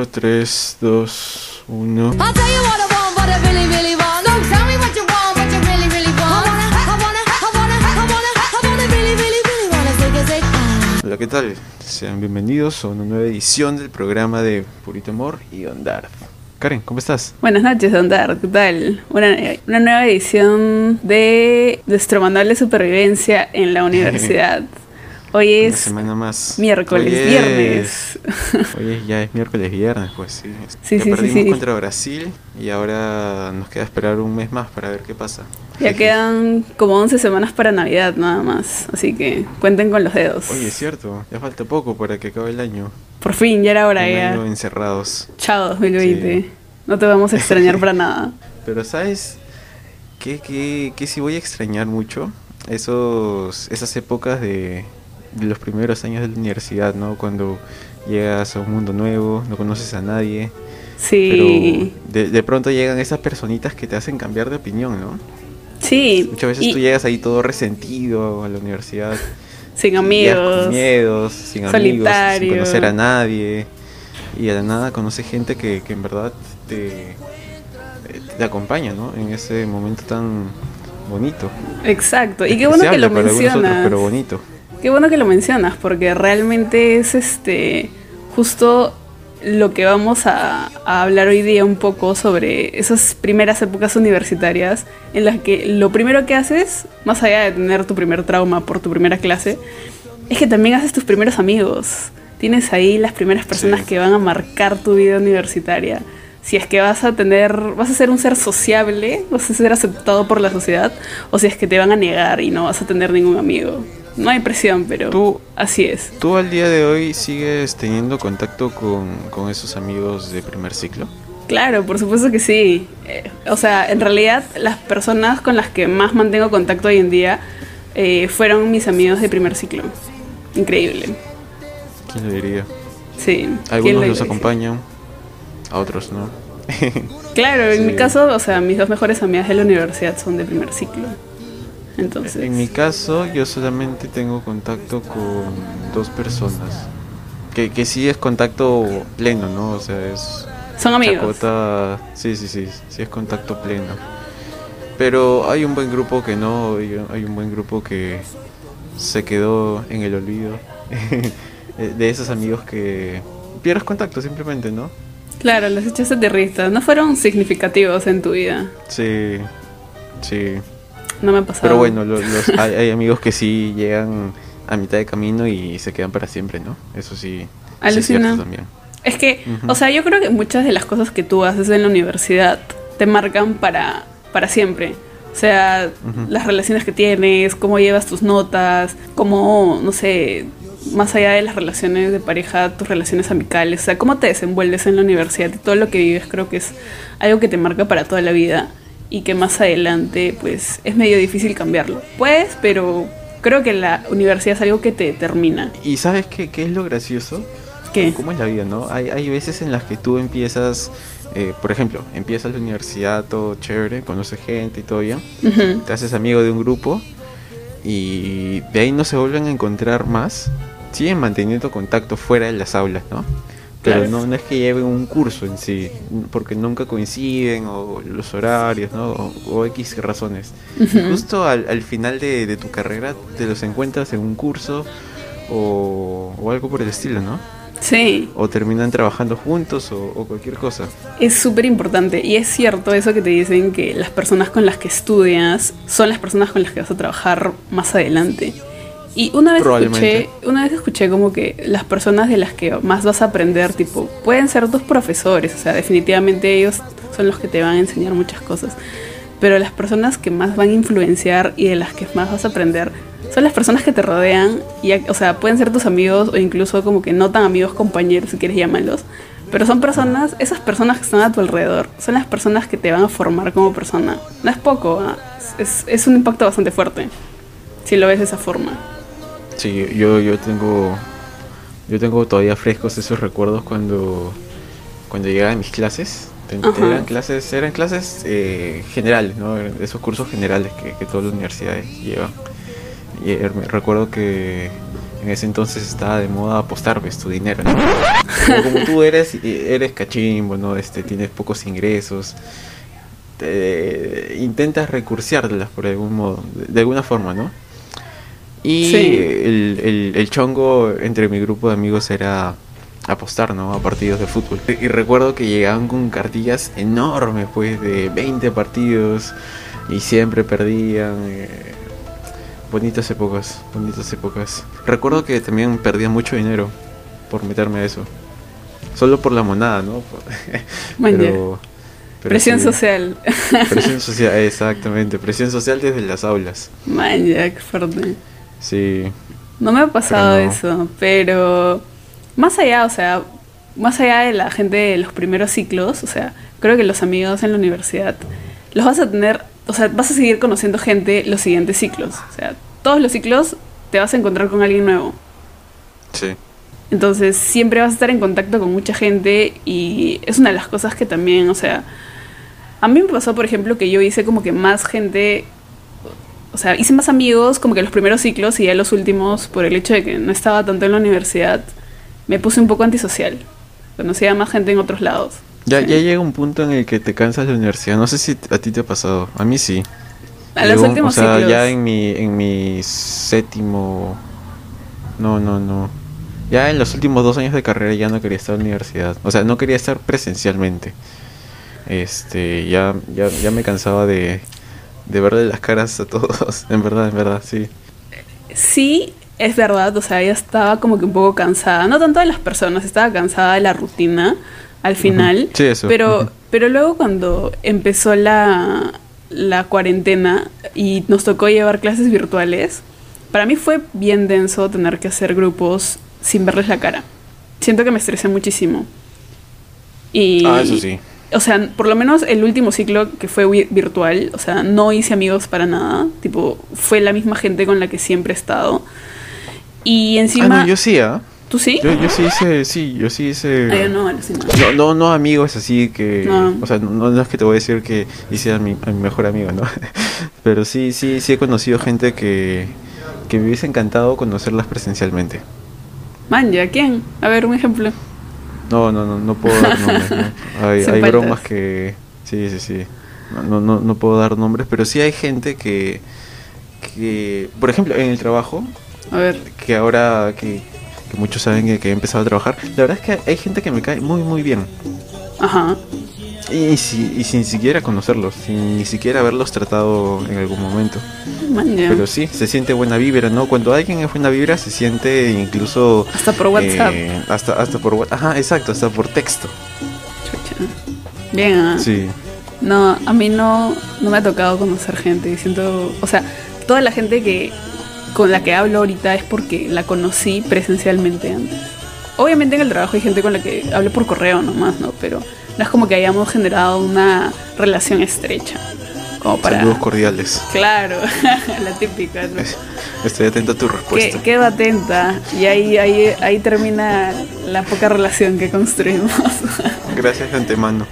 3, 2, 1. I'll tell you what I want, what I really, really want. No, tell me what you want, what you really, really want. I wanna, I wanna, I wanna, I wanna, I wanna, really, really, really wanna take a take. Ah. Hola, ¿qué tal? Sean bienvenidos a una nueva edición del programa de Purito Amor y Ondar. Karen, ¿cómo estás? Buenas noches, Don Dar, ¿qué tal? Una, una nueva edición de nuestro manual de supervivencia en la universidad. Hoy Una es semana más. miércoles, Hoy es- viernes. Hoy es- ya es miércoles, viernes, pues sí. Sí, Ya sí, perdimos sí. contra Brasil y ahora nos queda esperar un mes más para ver qué pasa. Ya quedan como 11 semanas para Navidad nada más, así que cuenten con los dedos. Oye, es cierto, ya falta poco para que acabe el año. Por fin, ya era hora un ya. año encerrados. Chao 2020. Sí. No te vamos a extrañar para nada. Pero ¿sabes qué, qué, qué sí voy a extrañar mucho? Esos, esas épocas de, de los primeros años de la universidad, ¿no? Cuando llegas a un mundo nuevo, no conoces a nadie, Sí. pero de, de pronto llegan esas personitas que te hacen cambiar de opinión, ¿no? Sí. Muchas veces y tú llegas ahí todo resentido a la universidad, sin amigos. con miedos, sin amigos, solitario. sin conocer a nadie, y a la nada conoces gente que, que en verdad te, te acompaña, ¿no? En ese momento tan bonito. Exacto. Y qué bueno que lo algunos otros, mencionas. pero bonito. Qué bueno que lo mencionas, porque realmente es este justo lo que vamos a, a hablar hoy día un poco sobre esas primeras épocas universitarias en las que lo primero que haces, más allá de tener tu primer trauma por tu primera clase, es que también haces tus primeros amigos. Tienes ahí las primeras personas Sí. que van a marcar tu vida universitaria. Si es que vas a tener, vas a ser un ser sociable, vas a ser aceptado por la sociedad, o si es que te van a negar y no vas a tener ningún amigo. No hay presión, pero Tú- así es. ¿Tú al día de hoy sigues teniendo contacto con, con esos amigos de primer ciclo? Claro, por supuesto que sí. Eh, o sea, en realidad las personas con las que más mantengo contacto hoy en día eh, fueron mis amigos de primer ciclo. Increíble. ¿Quién lo diría? Sí. ¿quién Algunos lo los acompañan, a otros no. Claro, en Sí. mi caso, o sea, mis dos mejores amigas de la universidad son de primer ciclo. Entonces, En mi caso, yo solamente tengo contacto con dos personas. Que, que sí es contacto pleno, ¿no? O sea, es son amigos. chacota. Sí, sí, sí, sí es contacto pleno. Pero hay un buen grupo que no, hay un buen grupo que se quedó en el olvido. de esos amigos que pierdes contacto simplemente, ¿no? Claro, los hechos de no fueron significativos en tu vida. Sí, sí. No me ha pasado. Pero bueno, lo- los, hay, hay amigos que sí llegan a mitad de camino y se quedan para siempre, ¿no? Eso sí. sí es Alucina. cierto también. Es que, o sea, yo creo que muchas de las cosas que tú haces en la universidad te marcan para, para siempre. O sea, las relaciones que tienes, cómo llevas tus notas, cómo, no sé, más allá de las relaciones de pareja, tus relaciones amicales, o sea, cómo te desenvuelves en la universidad y todo lo que vives creo que es algo que te marca para toda la vida y que más adelante pues es medio difícil cambiarlo. Pues, pero creo que la universidad es algo que te determina. ¿Y sabes qué, qué es lo gracioso? ¿Qué? ¿Cómo es la vida, no? Hay, hay veces en las que tú empiezas, eh, por ejemplo, empiezas la universidad, todo chévere, conoces gente y todo bien, te haces amigo de un grupo y de ahí no se vuelven a encontrar más, siguen manteniendo contacto fuera de las aulas, ¿no? Pero Claro. no, no es que lleven un curso en sí, porque nunca coinciden, o los horarios, ¿no? O, o X razones. Justo al, al final de, de tu carrera te los encuentras en un curso o, o algo por el estilo, ¿no? Sí. O terminan trabajando juntos o, o cualquier cosa. Es súper importante y es cierto eso que te dicen que las personas con las que estudias son las personas con las que vas a trabajar más adelante. Y una vez escuché, una vez escuché como que las personas de las que más vas a aprender, tipo, pueden ser tus profesores, o sea, definitivamente ellos son los que te van a enseñar muchas cosas. Pero las personas que más van a influenciar y de las que más vas a aprender son las personas que te rodean, y, o sea, pueden ser tus amigos o incluso como que no tan amigos, compañeros, si quieres llamarlos. Pero son personas, esas personas que están a tu alrededor, son las personas que te van a formar como persona. No es poco, ¿ah? es, es un impacto bastante fuerte, si lo ves de esa forma. Sí, yo, yo tengo yo tengo todavía frescos esos recuerdos cuando cuando llegaba a mis clases. Eran clases, eran clases eh, generales, ¿no? Esos cursos generales que, que todas las universidades llevan. Y eh, recuerdo que en ese entonces estaba de moda apostar ves tu dinero, ¿no? Pero como tú eres eres cachimbo, ¿no? Este tienes pocos ingresos. te- intentas recursearlas por algún modo, de, de alguna forma, ¿no? Y Sí. el, el, el chongo entre mi grupo de amigos era apostar, ¿no? A partidos de fútbol. Y, recuerdo que llegaban con cartillas enormes, pues, de 20 partidos y siempre perdían. eh, bonitas épocas, bonitas épocas. Recuerdo que también perdía mucho dinero por meterme a eso. Solo por la monada, ¿no? Pero Presión sí. social. Presión social, exactamente. Presión social desde las aulas. Man, ya, qué fuerte. Sí. No me ha pasado Pero no. eso, pero más allá, o sea, más allá de la gente de los primeros ciclos, o sea, creo que los amigos en la universidad los vas a tener, o sea, vas a seguir conociendo gente los siguientes ciclos. O sea, todos los ciclos te vas a encontrar con alguien nuevo. Sí. Entonces siempre vas a estar en contacto con mucha gente y es una de las cosas que también, o sea, a mí me pasó, por ejemplo, que yo hice como que más gente, o sea, hice más amigos como que los primeros ciclos y ya los últimos, por el hecho de que no estaba tanto en la universidad, me puse un poco antisocial. Conocía más gente en otros lados. Ya, Sí. ya llega un punto en el que te cansas de la universidad. No sé si a ti te ha pasado. A mí sí. A los Llegó últimos o sea, ciclos. ya en mi, en mi séptimo... No, no, no. Ya en los últimos dos años de carrera ya no quería estar en la universidad. O sea, no quería estar presencialmente. Este, ya, ya, ya me cansaba de, de verle las caras a todos. En verdad, en verdad, sí. Sí, es verdad, o sea, ella estaba como que un poco cansada, no tanto de las personas, estaba cansada de la rutina al final, Sí, eso. pero pero luego cuando empezó la la cuarentena y nos tocó llevar clases virtuales, para mí fue bien denso tener que hacer grupos sin verles la cara. Siento que me estresé muchísimo. Y Ah, eso sí. O sea, por lo menos el último ciclo que fue virtual, o sea, no hice amigos para nada. Tipo, fue la misma gente con la que siempre he estado. Y encima. Ah, no, yo sí, ¿ah? ¿Tú sí? Yo, yo sí hice, sí, yo sí hice... Ah, yo no. No, no, no amigos así que... No. O sea, no, no es que te voy a decir que hice a mi, a mi mejor amigo, ¿no? Pero sí, sí, sí he conocido gente que, que me hubiese encantado conocerlas presencialmente. Man, ¿ya quién? A ver, un ejemplo. No, no, no, no puedo dar nombres, ¿no? Hay, bromas que... Sí, sí, sí. No, no, no, no puedo dar nombres, pero sí hay gente que... que por ejemplo, en el trabajo, A ver. que ahora que, que muchos saben que, que he empezado a trabajar, la verdad es que hay gente que me cae muy, muy bien. Ajá. Y, si- y sin siquiera conocerlos, sin ni siquiera haberlos tratado en algún momento. Pero sí, se siente buena vibra, ¿no? Cuando alguien es buena vibra, se siente incluso... Hasta por WhatsApp. eh, hasta, hasta por WhatsApp. Ajá, exacto, hasta por texto. Chucha. Bien, ah. Sí. No, a mí no, no me ha tocado conocer gente. Siento, o sea, toda la gente que con la que hablo ahorita es porque la conocí presencialmente antes. Obviamente en el trabajo hay gente con la que hablo por correo nomás, ¿no? Pero no es como que hayamos generado una relación estrecha. Como para... Saludos cordiales. Claro, la típica, ¿no? Estoy atento a tu respuesta. quedo atenta y ahí, ahí, ahí termina la poca relación que construimos. Gracias de antemano.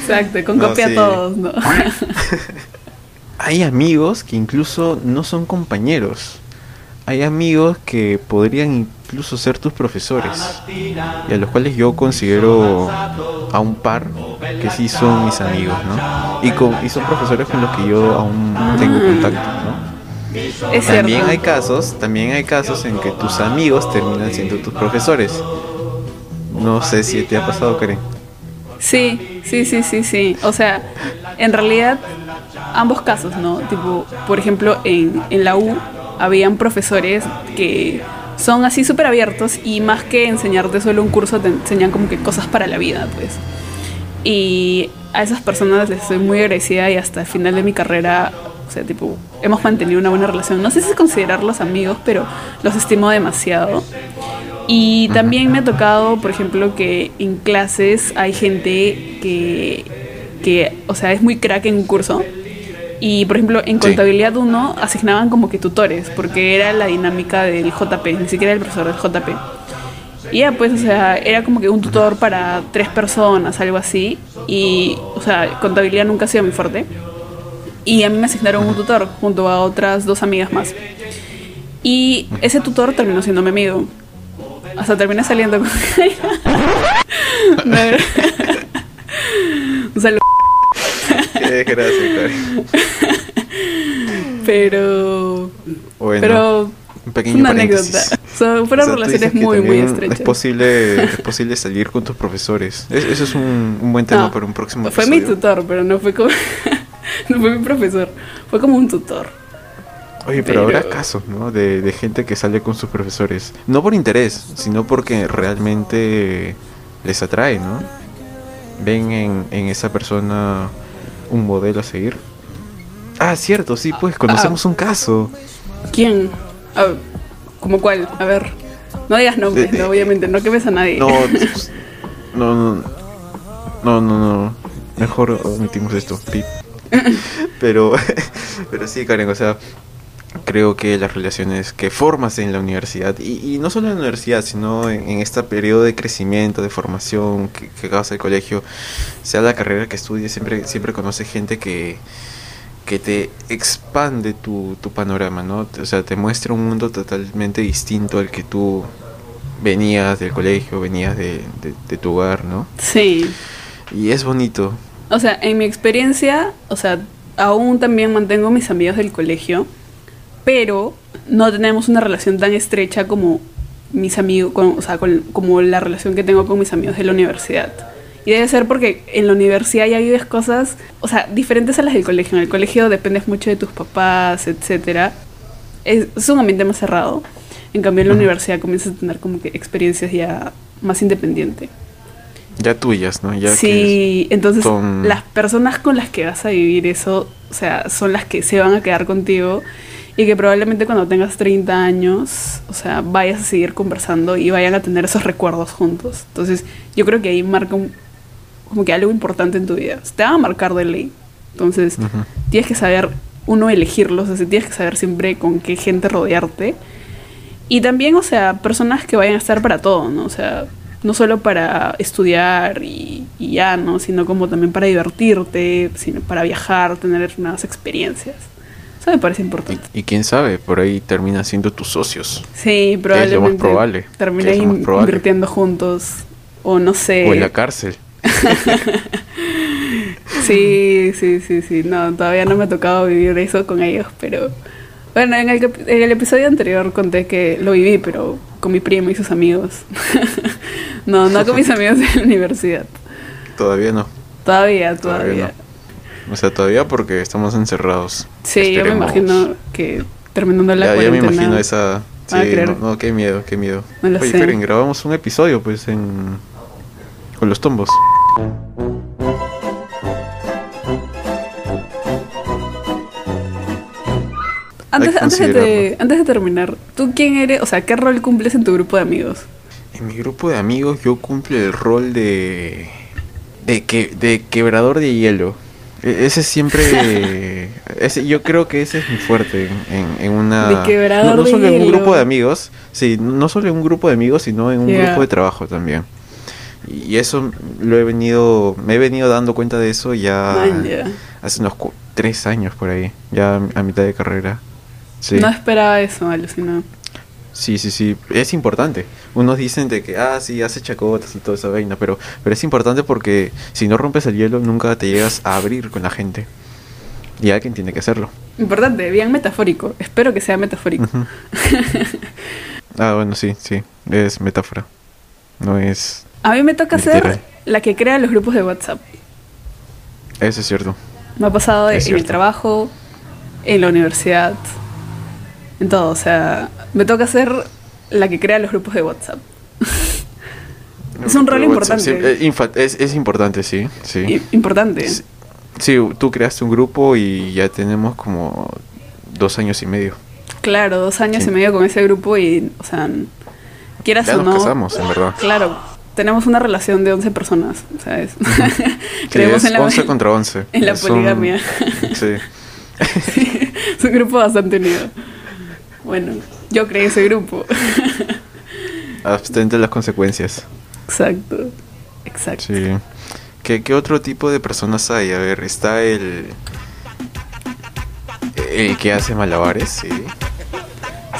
Exacto, con No, copia sí. a todos, ¿no? Hay amigos que incluso no son compañeros. Hay amigos que podrían incluso ser tus profesores. Y a los cuales yo considero a un par que sí son mis amigos, ¿no? Y, con, y son profesores con los que yo aún tengo contacto, ¿no? Es También cierto. hay casos, también hay casos en que tus amigos terminan siendo tus profesores. No sé si te ha pasado, Karen. Sí, sí, sí, sí, sí. O sea, en realidad, ambos casos, ¿no? Tipo, por ejemplo, en, en la U habían profesores que son así súper abiertos y más que enseñarte solo un curso, te enseñan como que cosas para la vida, pues. Y a esas personas les estoy muy agradecida y hasta el final de mi carrera, o sea, tipo, hemos mantenido una buena relación. No sé si considerarlos amigos, pero los estimo demasiado. Y también me ha tocado, por ejemplo, que en clases hay gente que, que o sea, es muy crack en un curso. Y, por ejemplo, en Sí. contabilidad 1 asignaban como que tutores, porque era la dinámica del JP, ni siquiera el profesor del JP. Y ya, pues, o sea, era como que un tutor para tres personas, algo así. Y, o sea, contabilidad nunca ha sido muy fuerte. Y a mí me asignaron un tutor junto a otras dos amigas más. Y ese tutor terminó siendo mi amigo. Hasta terminé saliendo con saludo. Qué desgracia, Karen. Pero. Bueno, pero. un pequeño una paréntesis. anécdota. Son, fueron O sea, relaciones muy, muy estrechas. Es posible, es posible salir con tus profesores. Es- eso es un, un buen tema No, para un próximo Fue mi episodio. tutor, pero no fue como. no fue mi profesor. Fue como un tutor. Oye, pero, Pero- habrá casos, ¿no? De, de gente que sale con sus profesores. No por interés, sino porque realmente les atrae, ¿no? Ven en, en esa persona un modelo a seguir. Ah, cierto, sí, pues conocemos un caso. ¿Quién? A ver, ¿Cómo cuál? A ver. No digas nombres, De- no, obviamente. No quemes a nadie. No, pues, no, no, no, no, no. Mejor omitimos esto. pip. Pero, pero sí, Karen, o sea, creo que las relaciones que formas en la universidad, y, y no solo en la universidad, sino en, en este periodo de crecimiento, de formación que, que acabas el colegio, sea la carrera que estudies, siempre, siempre conoces gente que, que te expande tu, tu panorama, ¿no? O sea, te muestra un mundo totalmente distinto al que tú venías del colegio, venías de, de- de tu hogar, ¿no? Sí. Y es bonito. O sea, en mi experiencia, o sea, aún también mantengo mis amigos del colegio, pero no tenemos una relación tan estrecha como mis amigos, con- o sea, con- como la relación que tengo con mis amigos de la universidad. Y debe ser porque en la universidad ya vives cosas, o sea, diferentes a las del colegio. En el colegio dependes mucho de tus papás, etcétera. Es, es un ambiente más cerrado. En cambio, en la Ujú. universidad comienzas a tener como que experiencias ya más independientes. Ya tuyas, ¿no? Ya que sí, entonces son- las personas con las que vas a vivir eso, o sea, son las que se van a quedar contigo y que probablemente cuando tengas 30 años, o sea, vayas a seguir conversando y vayan a tener esos recuerdos juntos. Entonces, yo creo que ahí marca un- como que algo importante en tu vida. Te van a marcar de ley. Entonces, tienes que saber, uno, elegirlos, o sea, tienes que saber siempre con qué gente rodearte. Y también, o sea, personas que vayan a estar para todo, ¿no? O sea, no solo para estudiar y, y ya, ¿no? Sino como también para divertirte, sino para viajar, tener nuevas experiencias. Eso me parece importante. Y, y quién sabe, por ahí terminan siendo tus socios. Sí, probablemente es lo más probable. invirtiendo juntos. O no sé. O en la cárcel. Sí, sí, sí, sí. No, todavía no me ha tocado vivir eso con ellos, pero... Bueno, en el, en el episodio anterior conté que lo viví, pero con mi primo y sus amigos. no, no con mis amigos de la universidad. Todavía no. Todavía, Todavía todavía. O sea, todavía porque estamos encerrados. Sí, yo me Esperemos. imagino que terminando la Ya, ya me cuarentena... imagino esa... Sí, no, no, qué miedo, qué miedo. No lo Oye, sé. Karen, grabamos un episodio, pues, en... Con los tombos. Antes, antes, de, antes de terminar, ¿tú quién eres? O sea, ¿qué rol cumples en tu grupo de amigos? En mi grupo de amigos yo cumplo el rol de... De, que, de quebrador de hielo. E- Ese siempre... ese, yo creo que ese es mi fuerte en, en una... De no, solo en un grupo de amigos, sí, no solo en un grupo de amigos, sino en un grupo de trabajo también. Y eso lo he venido... Me he venido dando cuenta de eso ya... Man. Hace unos cu- tres años por ahí, ya a mitad de carrera. Sí. No esperaba eso, alucinado. Sí, sí, sí, es importante. Unos dicen de que, ah, sí, hace chacotas y toda esa vaina, pero, pero es importante porque si no rompes el hielo, nunca te llegas a abrir con la gente. Y alguien tiene que hacerlo. Importante, bien metafórico. Espero que sea metafórico. Ah, bueno, sí, sí, es metáfora. No es... A mí me toca Literal. ser la que crea los grupos de WhatsApp. Eso es cierto. Me ha pasado Es en el trabajo, en la universidad, en todo. O sea, me toca ser la que crea los grupos de WhatsApp. Es un rol WhatsApp, importante. sí, eh, es, es importante, sí, sí. Importante. Sí, Sí, tú creaste un grupo y ya tenemos como dos años y medio. Claro, dos años Sí. y medio con ese grupo y, o sea, quieras Ya o nos no. casamos, en verdad. Claro, tenemos una relación de 11 personas, ¿sabes? Sí, Creemos en la, 11 contra 11. en la Es un- poligamia. Sí. es un grupo bastante unido. Bueno, yo creé ese grupo. Abstente de las consecuencias. exacto, exacto. Sí. ¿Qué, qué otro tipo de personas hay? A ver, está el. El que hace malabares, sí.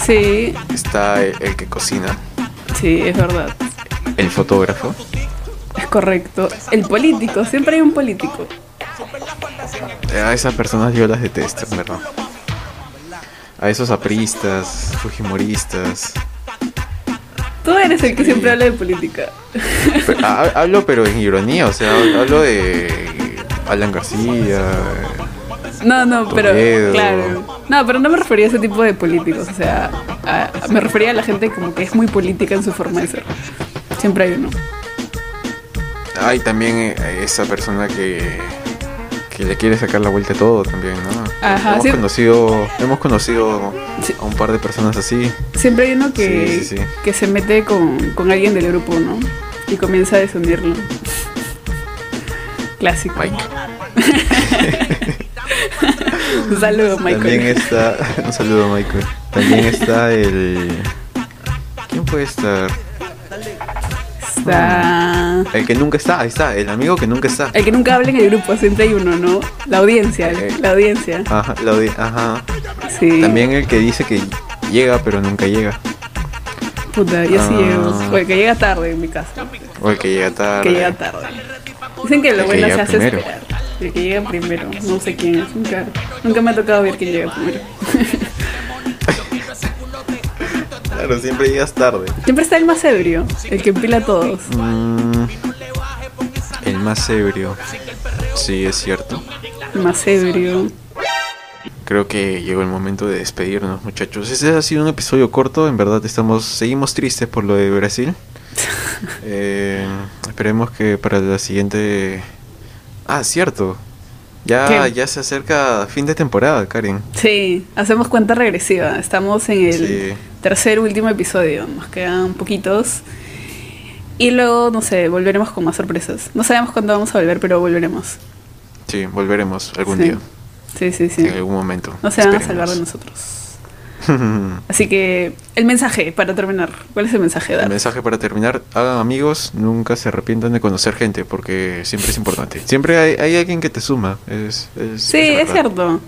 Sí, está el, el que cocina, sí, es verdad. el fotógrafo. Es correcto. El político, siempre hay un político. A esas personas yo las detesto, en verdad. A esos apristas, fujimoristas. Tú eres el que siempre habla de política. Pero, ha- hablo pero en ironía, o sea, hablo de Alan García. No, no, pero claro. No, pero no me refería a ese tipo de políticos. O sea, a- me refería a la gente como que es muy política en su forma de ser. Siempre hay uno. Hay también eh, esa persona que, que le quiere sacar la vuelta a todo también, ¿no? Ajá, hemos sí. conocido, hemos conocido Sí. a un par de personas así. Siempre hay uno que, Sí, que se mete con, con alguien del grupo, ¿no? Y comienza a desunirlo. Clásico. Mike. Un saludo, También Michael. está. Un saludo, Michael. También está el. ¿Quién puede estar? Está. El que nunca está, ahí está, el amigo que nunca está. El que nunca habla en el grupo, siempre hay uno, ¿no? La audiencia, Eh. la audiencia. Ajá, la audi- ajá. Sí. También el que dice que llega pero nunca llega. Puta, yo sí Ah. llego. O el que llega tarde en mi caso. O el que llega tarde. Que llega tarde. Dicen que lo El que bueno se hace primero. esperar. El que llega primero. No sé quién es. Nunca, nunca me ha tocado ver quién llega primero. Claro, siempre llegas tarde. Siempre está el más ebrio, el que empila a todos. Mm, más ebrio. Sí, es cierto. Más ebrio. Creo que llegó el momento de despedirnos, muchachos. Ese ha sido un episodio corto, en verdad estamos seguimos tristes por lo de Brasil. Eh, esperemos que para la siguiente Ah, cierto. Ya ¿Qué? ya se acerca fin de temporada, Karen. Sí, hacemos cuenta regresiva. Estamos en el Sí. tercer último episodio. Nos quedan poquitos. Y luego, no sé, volveremos con más sorpresas. No sabemos cuándo vamos a volver, pero volveremos. Sí, volveremos algún Sí. día, Sí, sí, sí. en algún momento. No se van a salvar de nosotros. Así que, el mensaje para terminar. ¿Cuál es el mensaje, El Dar? mensaje para terminar, hagan amigos, nunca se arrepientan de conocer gente, porque siempre es importante. Siempre hay, hay alguien que te suma. Es, es- Sí, es cierto.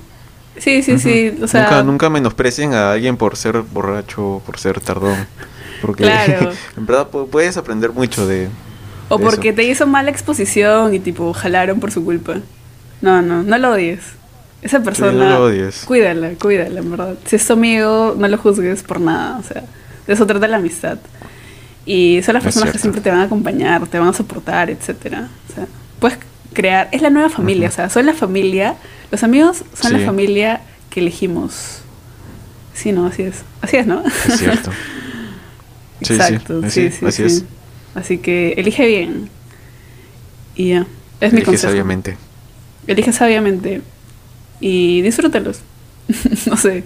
Sí, sí, sí. O sea, nunca, nunca menosprecien a alguien por ser borracho, por ser tardón. Porque Claro. en verdad pu- puedes aprender mucho de... o de porque eso. te hizo mala exposición y tipo jalaron por su culpa. No, no, no lo odies. Esa persona, no lo odies. cuídala, cuídala, en verdad. Si es tu amigo, no lo juzgues por nada. O sea, de eso trata la amistad. Y son las personas que siempre te van a acompañar, te van a soportar, etcétera. O sea, puedes crear, es la nueva familia, o sea, son la familia, los amigos son la Sí. familia que elegimos. Sí, no, así es. Así es, ¿no? Es cierto. Sí, Exacto, sí, así- sí, así sí. es. Así que elige bien. Y ya. Es mi Elige consejo. sabiamente. Elige sabiamente. Y disfrútalos. no sé.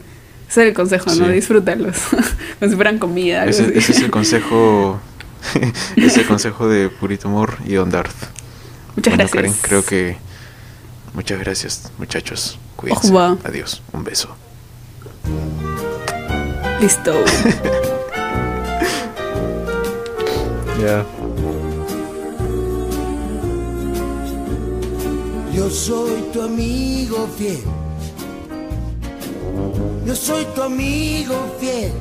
Ese es el consejo, ¿no? Disfrútalos. Como si fueran comida. algo Ese, así. ese es el consejo... ese es el consejo de Purito Amor y Don Darth. Muchas Bueno, gracias. Karen, creo que... Muchas gracias, muchachos. Cuídense. Adiós. Un beso. Listo. Yo soy tu amigo fiel. Yo soy tu amigo fiel.